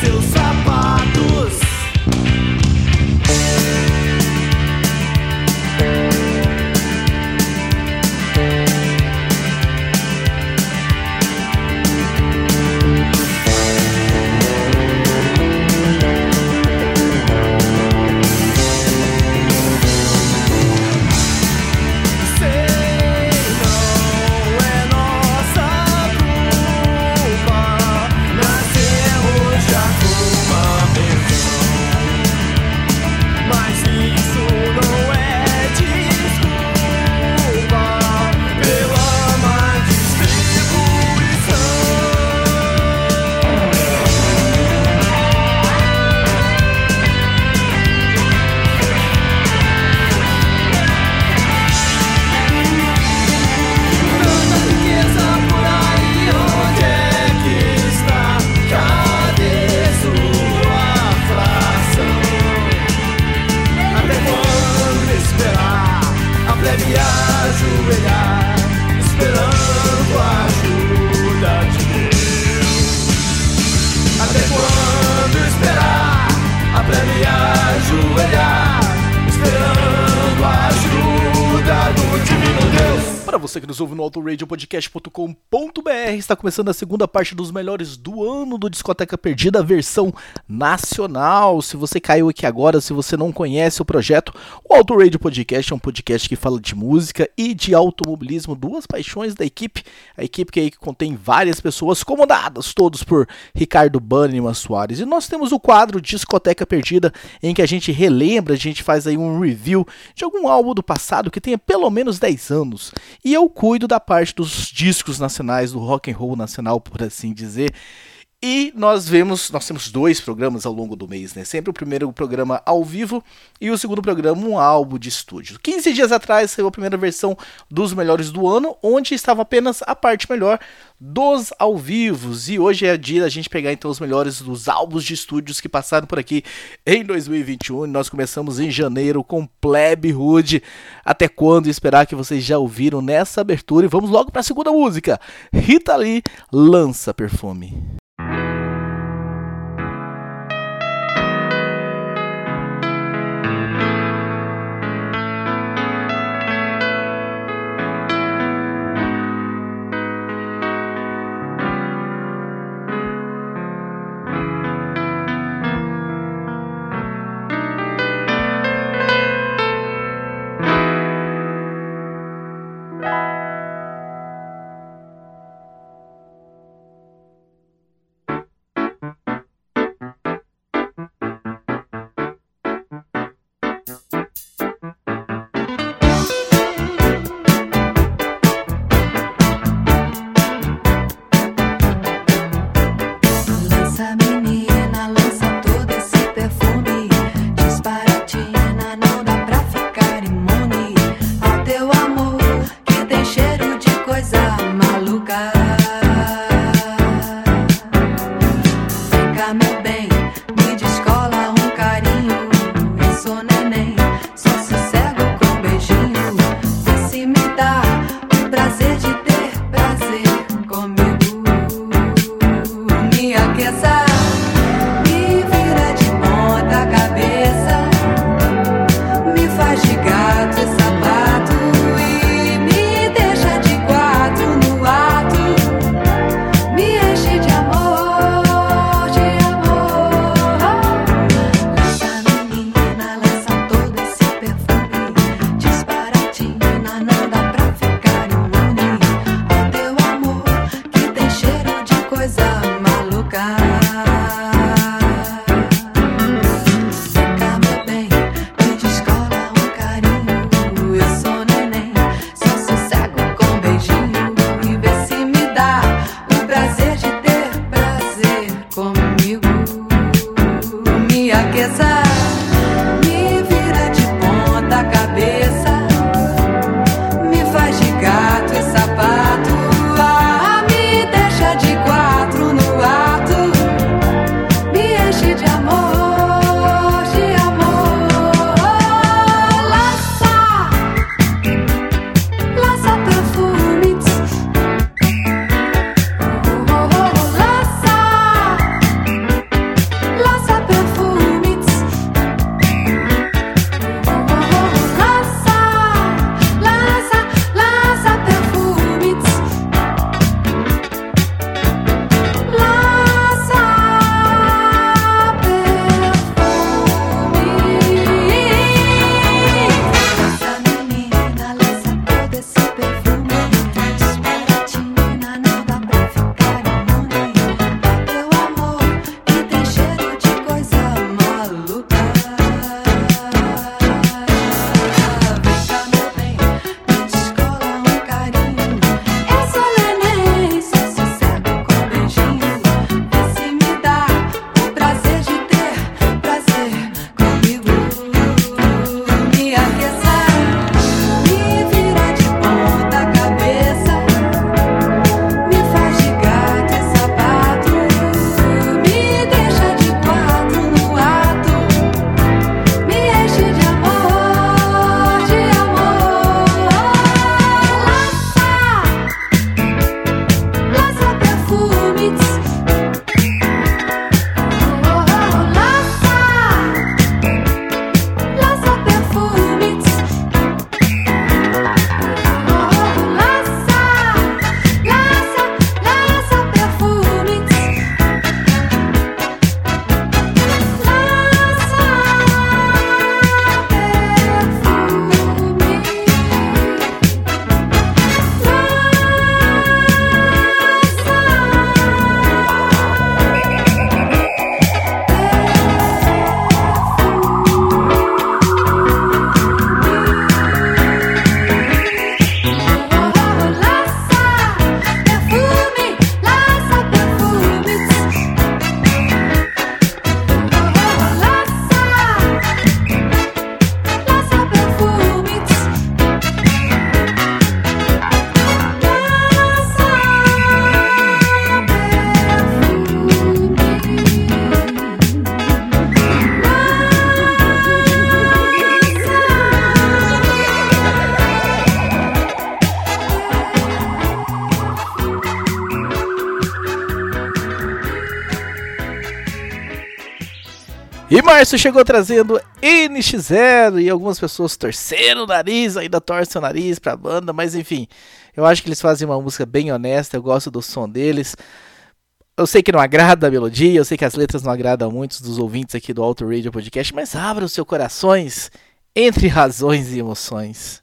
seus olhos. autoradiopodcast.com.br, está começando a segunda parte dos melhores do ano do Discoteca Perdida, versão nacional. Se você caiu aqui agora, se você não conhece o projeto, o Auto Radio Podcast é um podcast que fala de música e de automobilismo, duas paixões da equipe. A equipe que, aí contém várias pessoas comandadas, todos por Ricardo Banniman Soares. E nós temos o quadro Discoteca Perdida, em que a gente relembra, a gente faz aí um review de algum álbum do passado que tenha pelo menos 10 anos e eu cuido da parte dos discos nacionais, do rock and roll nacional, por assim dizer. E nós vemos, nós temos dois programas ao longo do mês, né? Sempre o primeiro programa ao vivo e o segundo programa um álbum de estúdio. 15 dias atrás saiu a primeira versão dos melhores do ano, onde estava apenas a parte melhor dos ao vivos. E hoje é dia da gente pegar então os melhores dos álbuns de estúdios que passaram por aqui em 2021. Nós começamos em janeiro com Plebe Hood. Até quando esperar que vocês já ouviram nessa abertura? E vamos logo para a segunda música. Rita Lee lança perfume. Márcio chegou trazendo NX0 e algumas pessoas torceram o nariz, ainda torcem o nariz pra banda, mas enfim, eu acho que eles fazem uma música bem honesta, eu gosto do som deles. Eu sei que não agrada a melodia, eu sei que as letras não agradam a muitos dos ouvintes aqui do Auto Radio Podcast, mas abra os seus corações entre razões e emoções.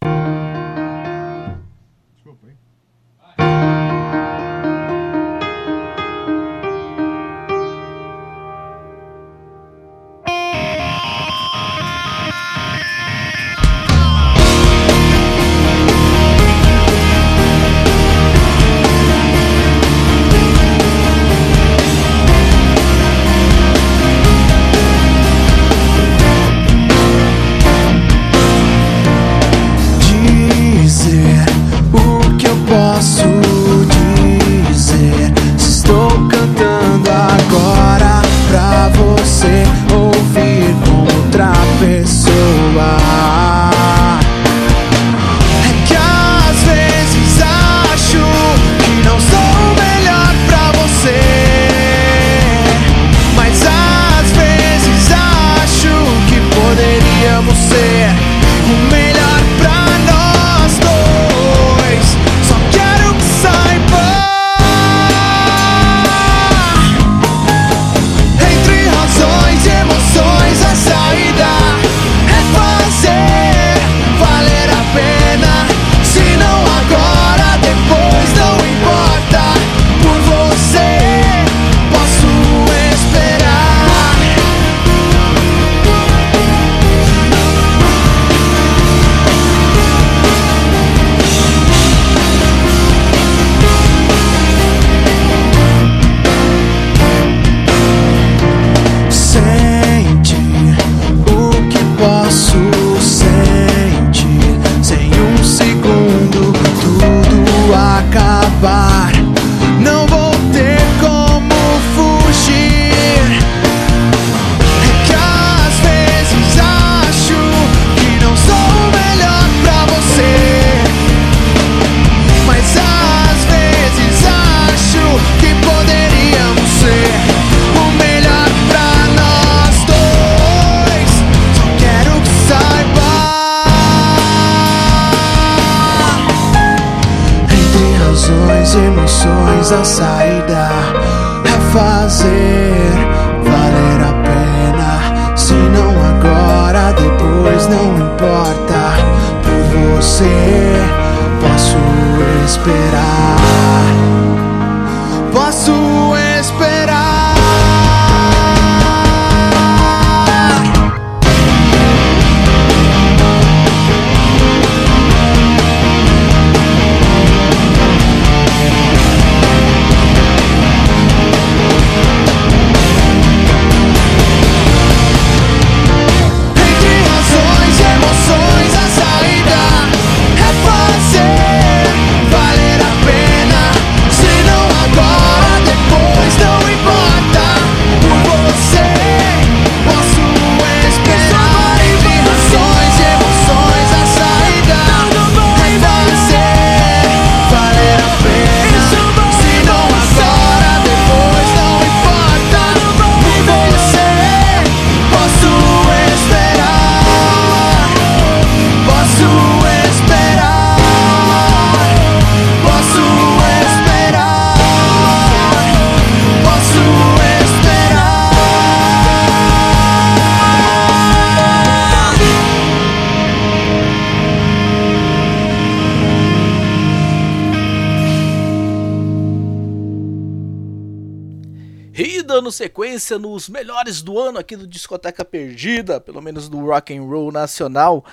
Sequência nos melhores do ano aqui do Discoteca Perdida, pelo menos do rock and roll nacional.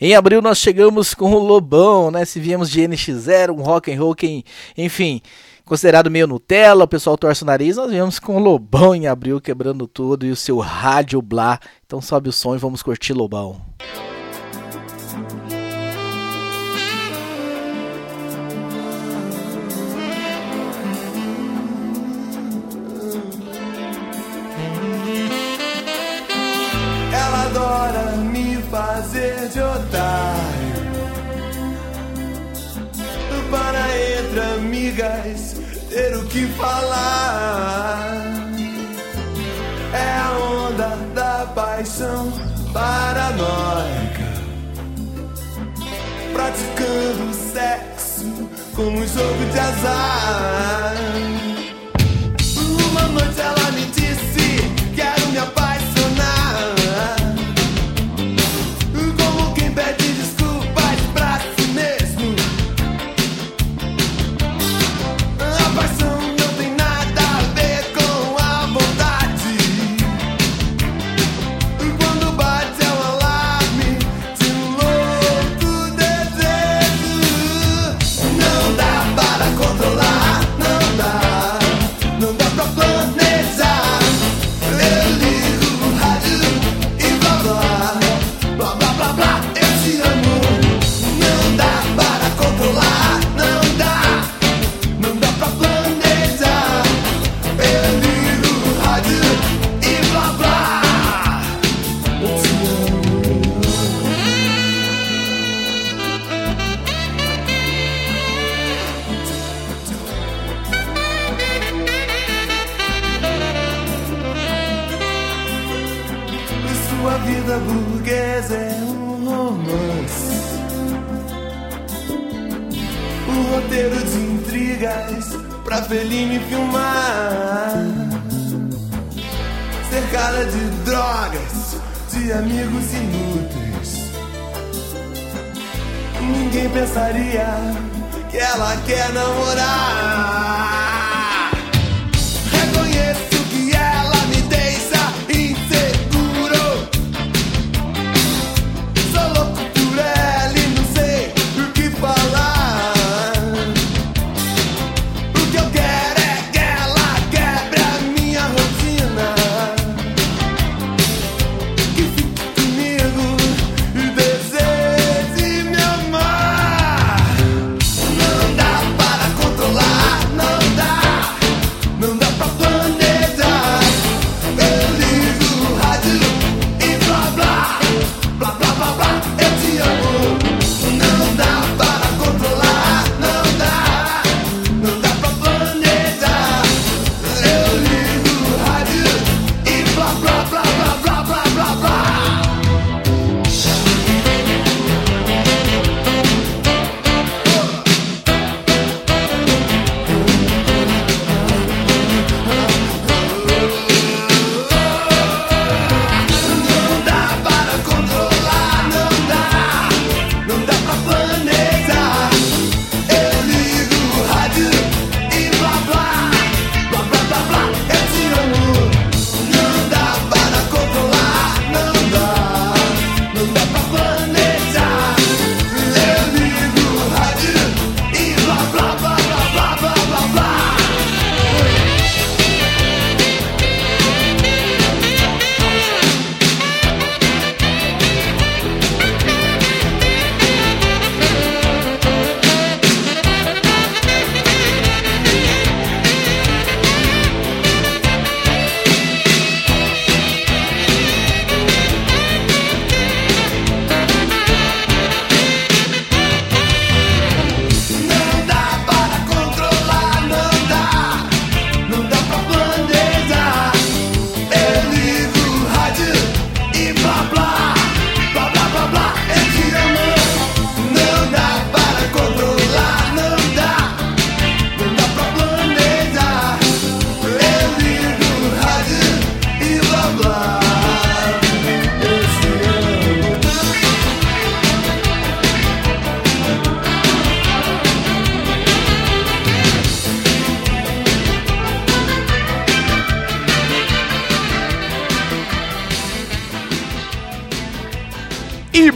Em abril nós chegamos com o Lobão, né? Se viemos de NX0, um rock and roll que, enfim, considerado meio Nutella, o pessoal torce o nariz, nós viemos com o Lobão em abril quebrando tudo e o seu rádio blá. Então sobe o som e vamos curtir Lobão. fazer de otário para entre amigas ter o que falar. É a onda da paixão paranoica, praticando sexo como um jogo de azar. a feliz me filmar. Cercada de drogas, de amigos inúteis. Ninguém pensaria que ela quer namorar.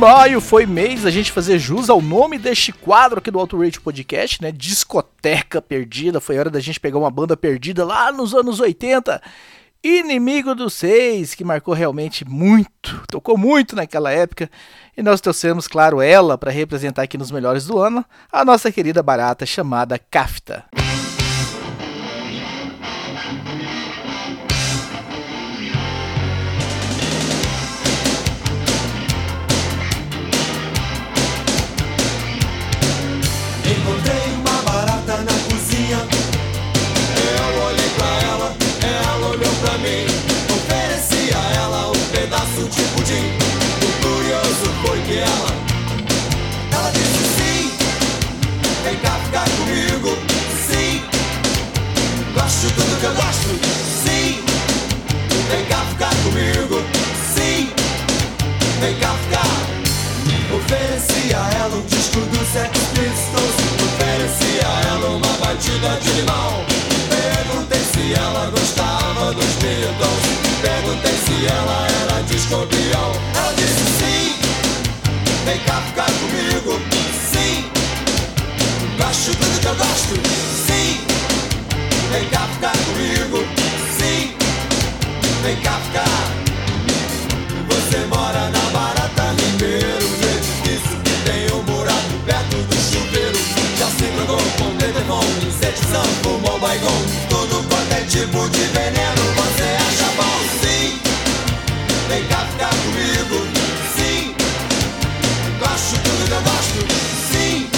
maio foi mês da gente fazer jus ao nome deste quadro aqui do Auto Rate Podcast, né? Discoteca Perdida. Foi hora da gente pegar uma banda perdida lá nos anos 80. Inimigo dos Seis, que marcou realmente muito, tocou muito naquela época. E nós trouxemos, claro, ela para representar aqui nos melhores do ano, a nossa querida barata chamada Kafta. Encontrei uma barata na cozinha. Eu olhei pra ela, ela olhou pra mim. Ofereci a ela um pedaço de pudim. O curioso foi que ela, ela disse sim. Vem cá ficar comigo, sim. Gosto de tudo que eu gosto, sim. Vem cá ficar comigo, sim. Vem cá batida de limão. Perguntei se ela gostava dos Beatles. Perguntei se ela era discobião. Ela disse sim. Vem cá ficar comigo. Sim. Gosto de tudo que eu gosto. Sim. Vem cá ficar comigo. Sim. Vem cá ficar. De veneno você acha bom? Sim, vem cá ficar comigo. Sim, gosto tudo que eu gosto. Sim,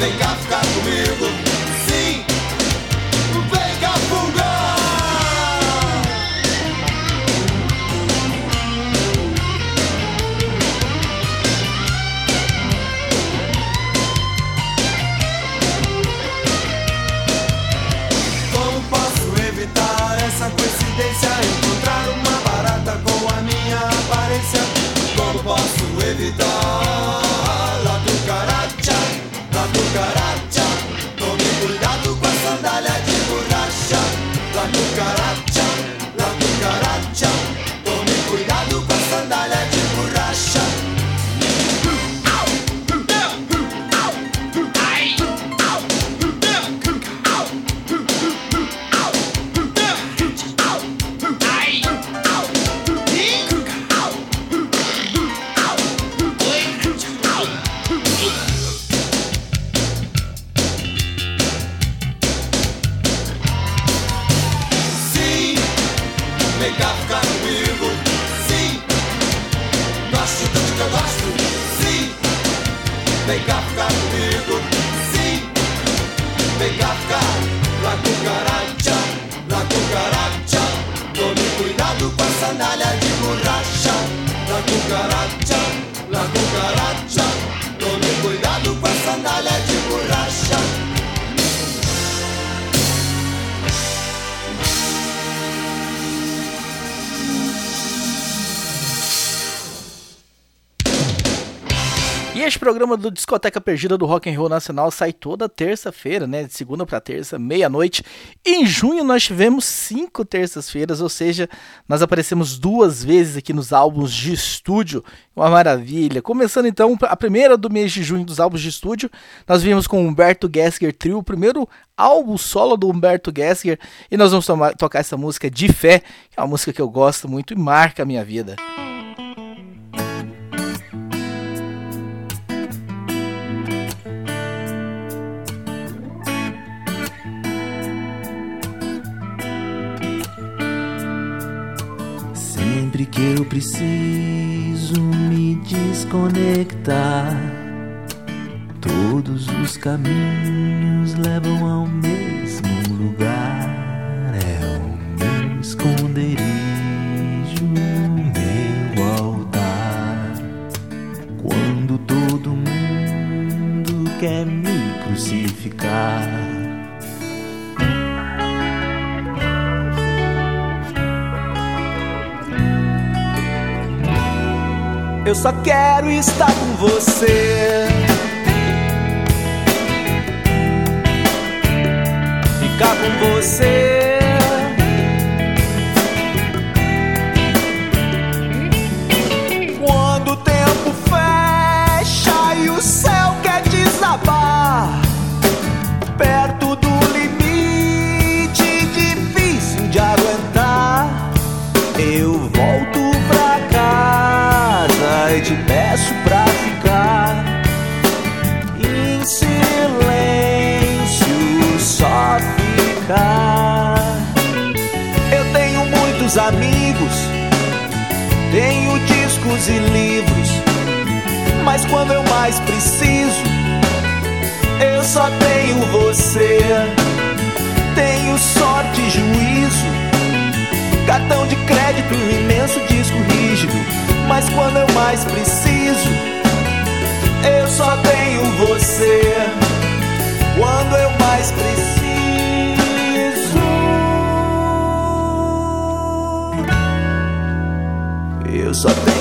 vem cá ficar comigo vem cá ficar comigo. Sim, gosto tudo que gosto. Sim, vem cá ficar comigo. Sim, vem cá ficar. La cucaracha, la cucaracha. Tome cuidado com a sandália de borracha. La cucaracha, la cucaracha. Este programa do Discoteca Perdida do Rock and Roll Nacional sai toda terça-feira, né? De segunda para terça, meia-noite. Em junho nós tivemos cinco terças-feiras, ou seja, nós aparecemos duas vezes aqui nos álbuns de estúdio. Uma maravilha. Começando então a primeira do mês de junho dos álbuns de estúdio, nós vimos com Humberto Gessinger Trio, o primeiro álbum solo do Humberto Gessinger, e nós vamos tocar essa música De Fé, que é uma música que eu gosto muito e marca a minha vida. Sempre que eu preciso me desconectar, todos os caminhos levam ao mesmo só quero estar com você. Ficar com você. e livros. Mas quando eu mais preciso, eu só tenho você. Tenho sorte e juízo, cartão de crédito e um imenso disco rígido. Mas quando eu mais preciso, eu só tenho você. Quando eu mais preciso. Eu só tenho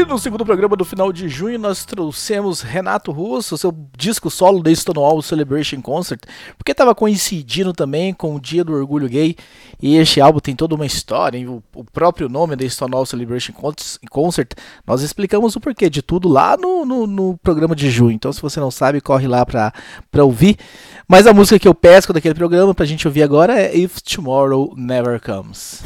E no segundo programa do final de junho nós trouxemos Renato Russo, seu disco solo da Stonewall Celebration Concert, porque estava coincidindo também com o Dia do Orgulho Gay e este álbum tem toda uma história, e o, próprio nome da Stonewall Celebration Con- Concert, nós explicamos o porquê de tudo lá no, no, no programa de junho, então se você não sabe, corre lá pra ouvir. Mas a música que eu pesco daquele programa pra gente ouvir agora é If Tomorrow Never Comes.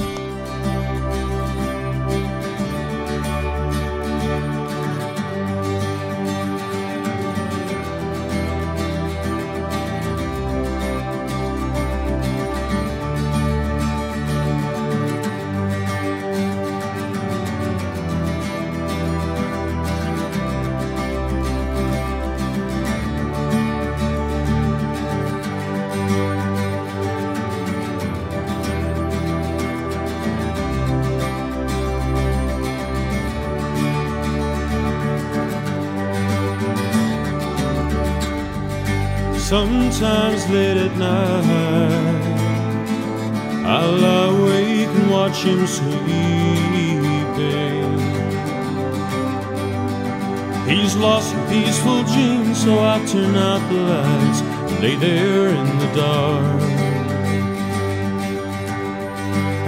Sometimes late at night, I'll lie awake and watch him sleeping. He's lost a peaceful dream, so I turn out the lights and lay there in the dark.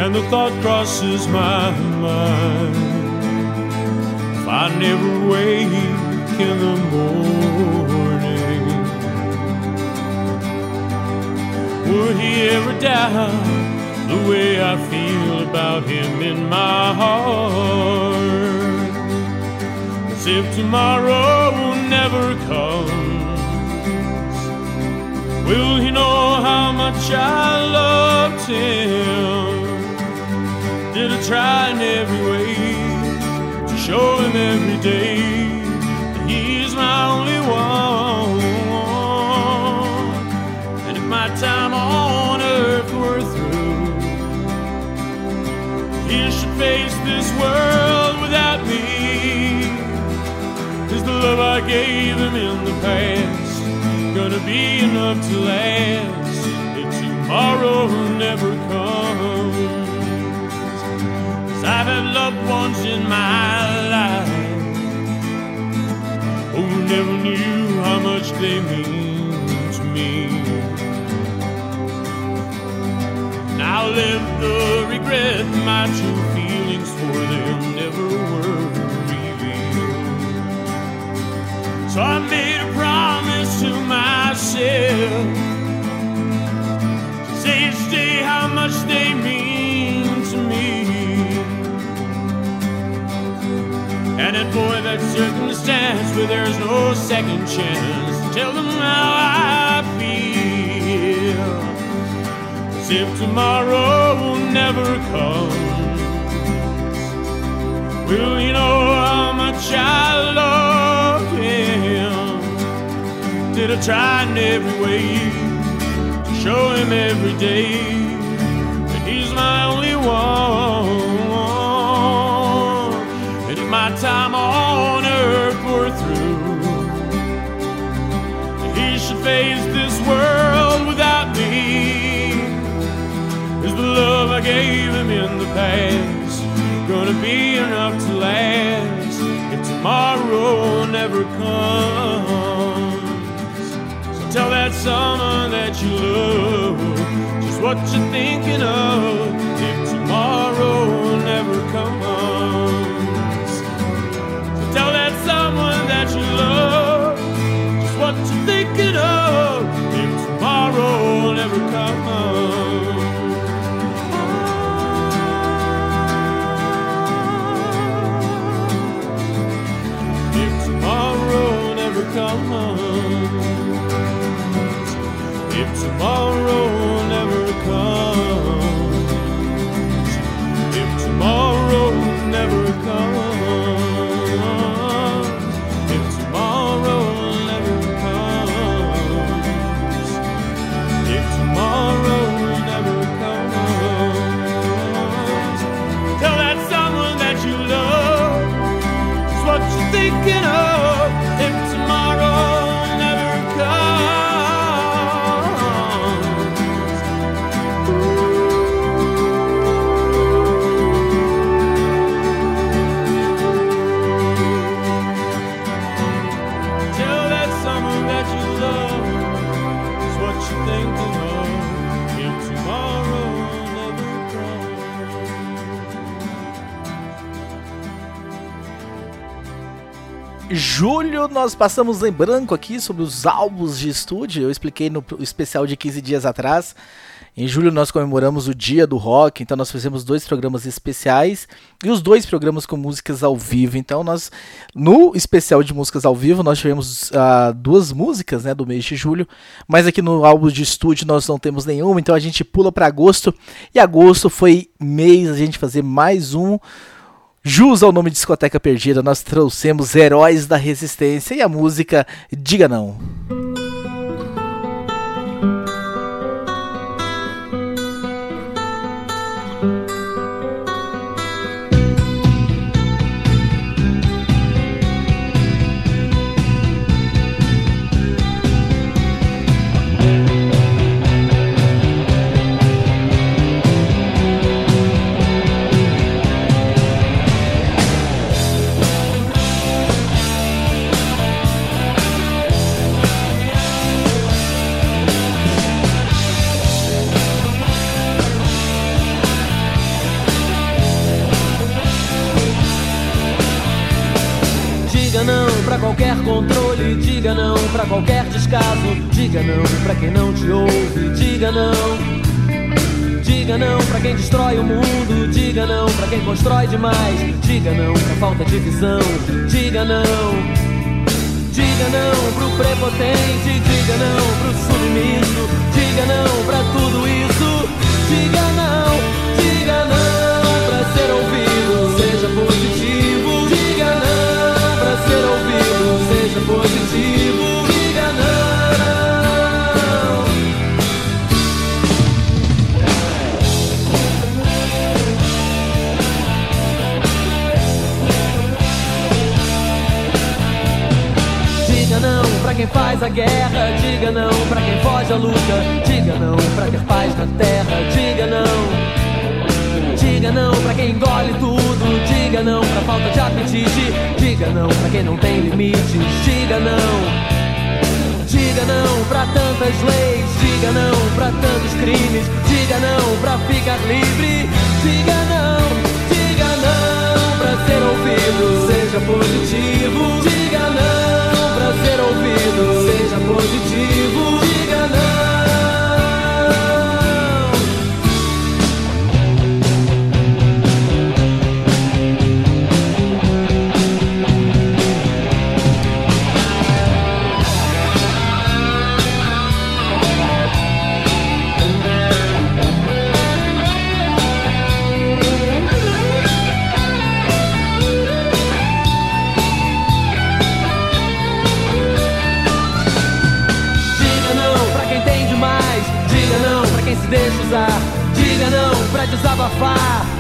And the thought crosses my mind if I never wake in the morning. Would he ever doubt the way I feel about him in my heart? As if tomorrow never comes, will he know how much I loved him? Did I try in every way to show him every day that he's my only one? Time on earth were through, he should face this world without me. Is the love I gave him in the past gonna be enough to last if tomorrow never comes? Cause I've had loved ones in my life who never knew how much they mean Now live the regret my true feelings for them never were revealed. So I made a promise to myself to say each day how much they mean to me. And that boy, that circumstance where there's no second chance, tell them how I. As if tomorrow never comes, will you know how much I love him? Did I try in every way to show him every day that he's my only one? And if my time on earth were through, he should face this world gave him in the past gonna be enough to last if tomorrow never comes? So tell that someone that you love just what you're thinking of comes, if tomorrow nós passamos em branco aqui sobre os álbuns de estúdio. Eu expliquei no especial de 15 dias atrás. Em julho nós comemoramos o Dia do Rock, então nós fizemos dois programas especiais e os dois programas com músicas ao vivo. Então nós, no especial de músicas ao vivo, nós tivemos ah, duas músicas né, do mês de julho, mas aqui no álbum de estúdio nós não temos nenhuma, então a gente pula para agosto. E agosto foi mês a gente fazer mais um Jus ao nome de Discoteca Perdida, nós trouxemos Heróis da Resistência e a música Diga Não. Qualquer descaso, diga não pra quem não te ouve, diga não. Diga não pra quem destrói o mundo, diga não pra quem constrói demais, diga não pra falta de visão, diga não. Diga não pro prepotente, diga não pro submisso, diga não pra tudo isso, diga não, diga não quem faz a guerra, diga não pra quem foge à luta, diga não pra ter paz na terra, diga não. Diga não pra quem engole tudo, diga não pra falta de apetite, diga não pra quem não tem limites, diga não. Diga não pra tantas leis, diga não pra tantos crimes, diga não pra ficar livre, diga não, diga não pra ser ouvido, seja positivo, diga não ser ouvido, seja positivo, usar. Diga não pra desabafar.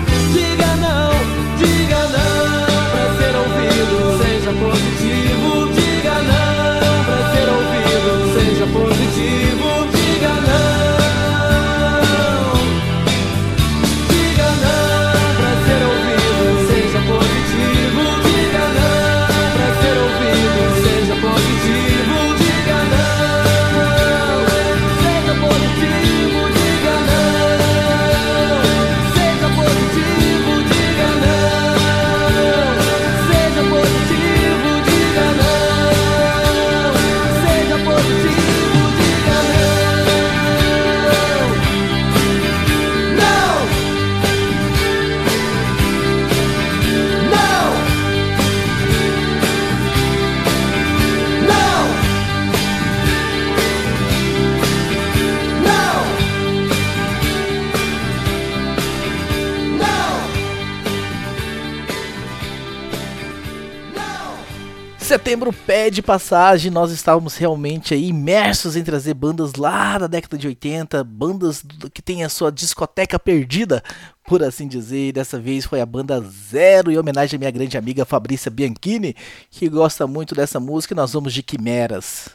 Setembro pede passagem, nós estávamos realmente aí imersos em trazer bandas lá da década de 80, bandas que tem a sua discoteca perdida, por assim dizer. Dessa vez foi a banda Zero, em homenagem à minha grande amiga Fabrícia Bianchini, que gosta muito dessa música. E nós vamos de Quimeras.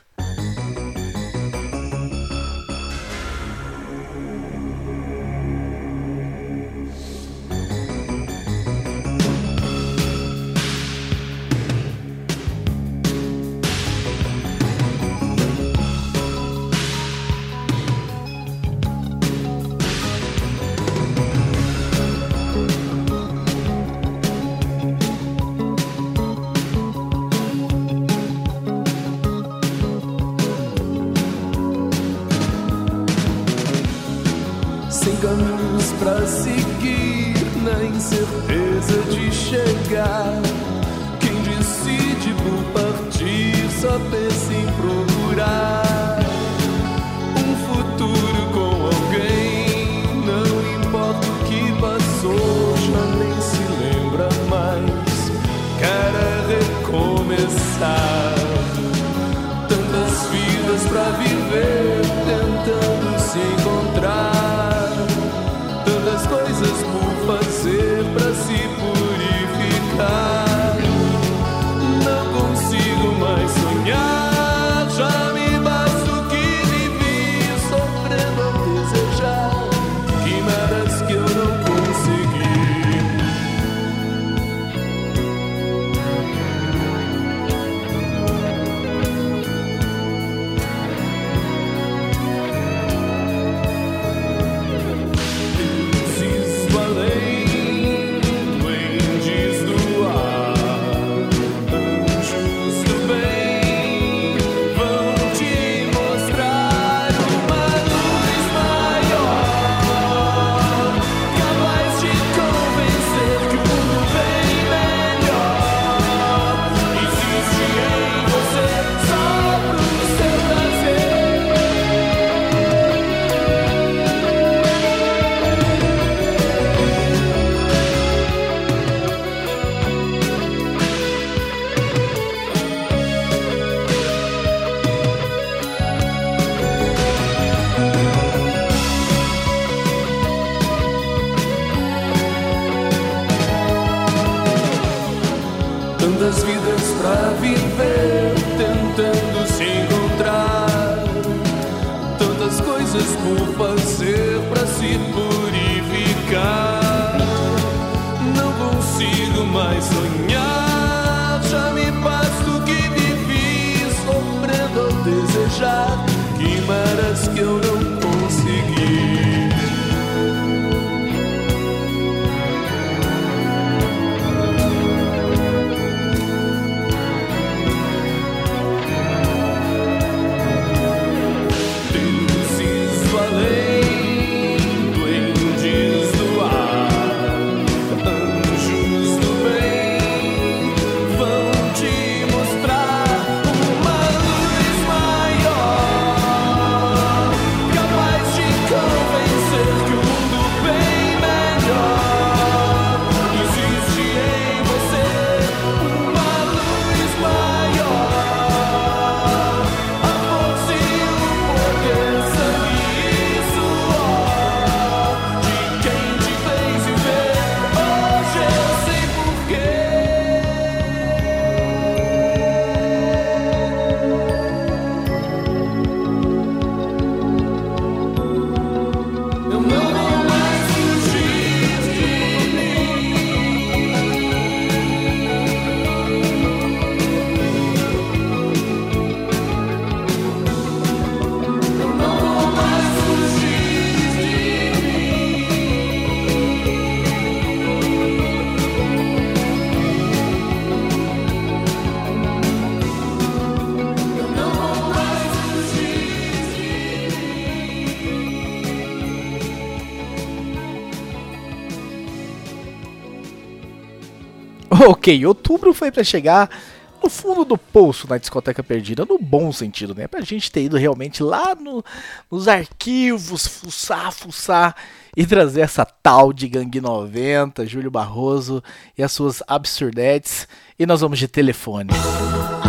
Ok, outubro foi pra chegar no fundo do poço na discoteca perdida, no bom sentido, né? Pra gente ter ido realmente lá no- nos arquivos, fuçar, fuçar e trazer essa tal de Gangue 90, Júlio Barroso e as suas absurdetes. E nós vamos de telefone. você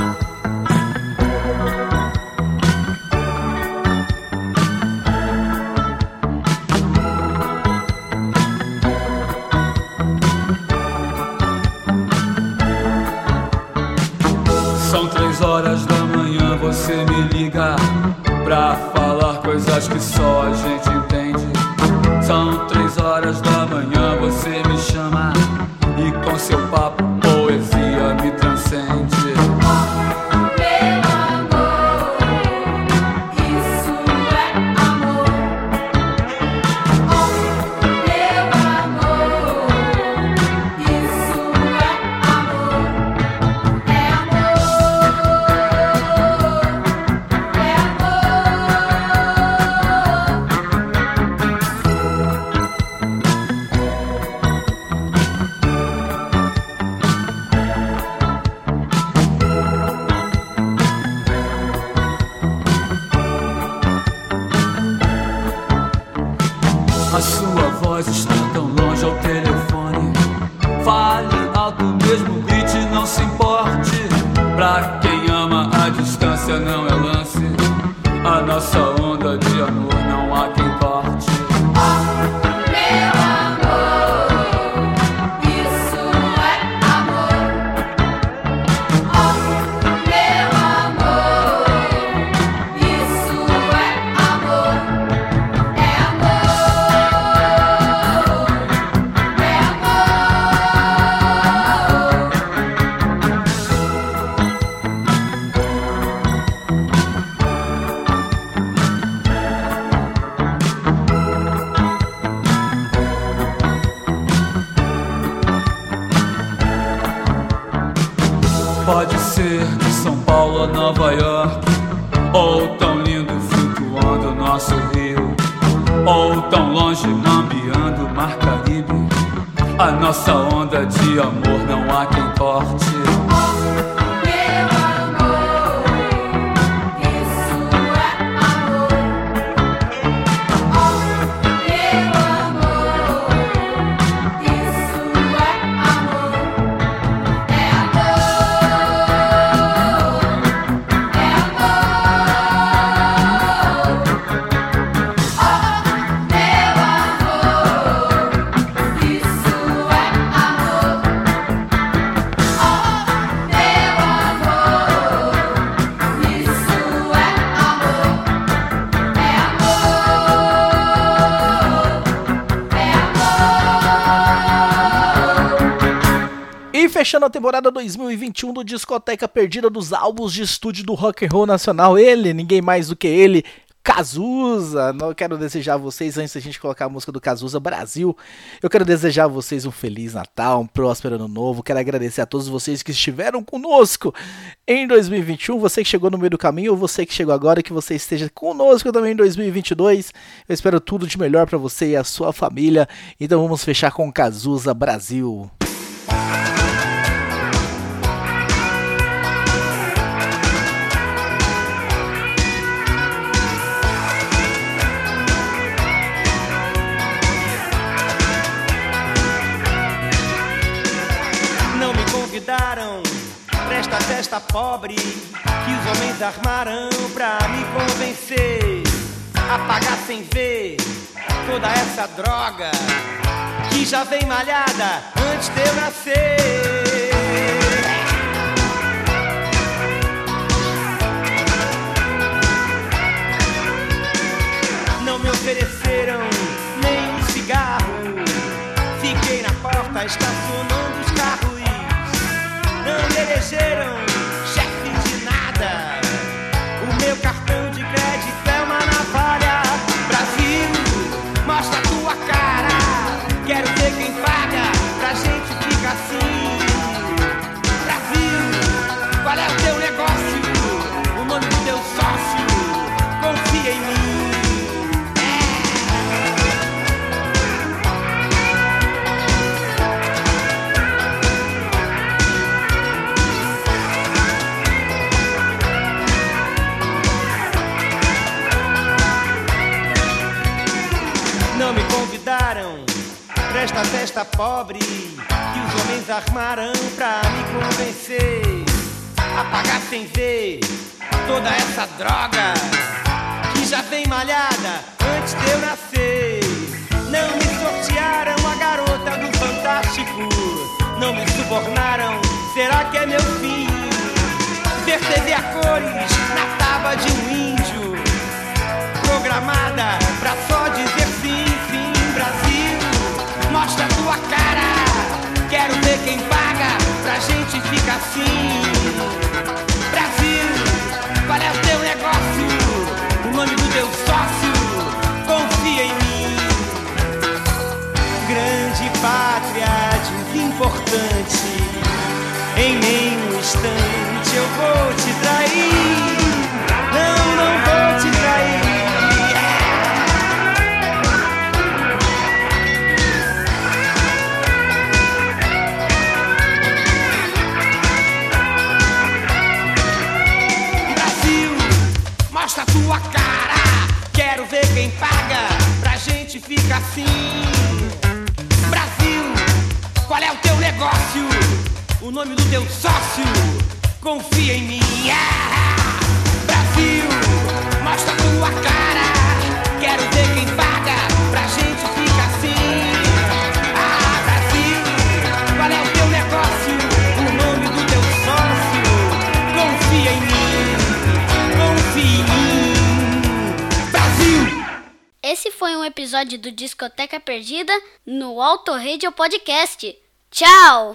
pra falar coisas que só a gente A nossa onda de amor não há quem corte. Fechando a temporada 2021 do Discoteca Perdida dos álbuns de estúdio do Rock and Roll Nacional, ele, ninguém mais do que ele, Cazuza. Não quero desejar a vocês, antes da gente colocar a música do Cazuza Brasil, eu quero desejar a vocês um Feliz Natal, um próspero Ano Novo. Quero agradecer a todos vocês que estiveram conosco em 2021. Você que chegou no meio do caminho ou você que chegou agora, que você esteja conosco também em 2022. Eu espero tudo de melhor para você e a sua família. Então vamos fechar com Cazuza Brasil. Não convidaram pra esta festa pobre que os homens armaram pra me convencer a pagar sem ver toda essa droga que já vem malhada antes de eu nascer. Não me ofereceram nem um cigarro. Fiquei na porta estacionando elegeram chefe de nada. uma festa pobre que os homens armaram pra me convencer a pagar sem ver toda essa droga que já vem malhada antes de eu nascer. Não me sortearam a garota do Fantástico, não me subornaram. Será que é meu fim? Ver TV a cores na tábua de um índio programada gente fica assim. Brasil, qual é o teu negócio? O nome do teu sócio, confia em mim. Grande pátria de importante, em nenhum instante eu vou te trair. Tua cara. Quero ver quem paga pra gente ficar assim. Brasil, qual é o teu negócio? O nome do teu sócio? Confia em mim. Ah! Brasil, mostra tua cara. Quero ver quem paga pra gente ficar Esse foi um episódio do Discoteca Perdida no Auto Radio Podcast. Tchau!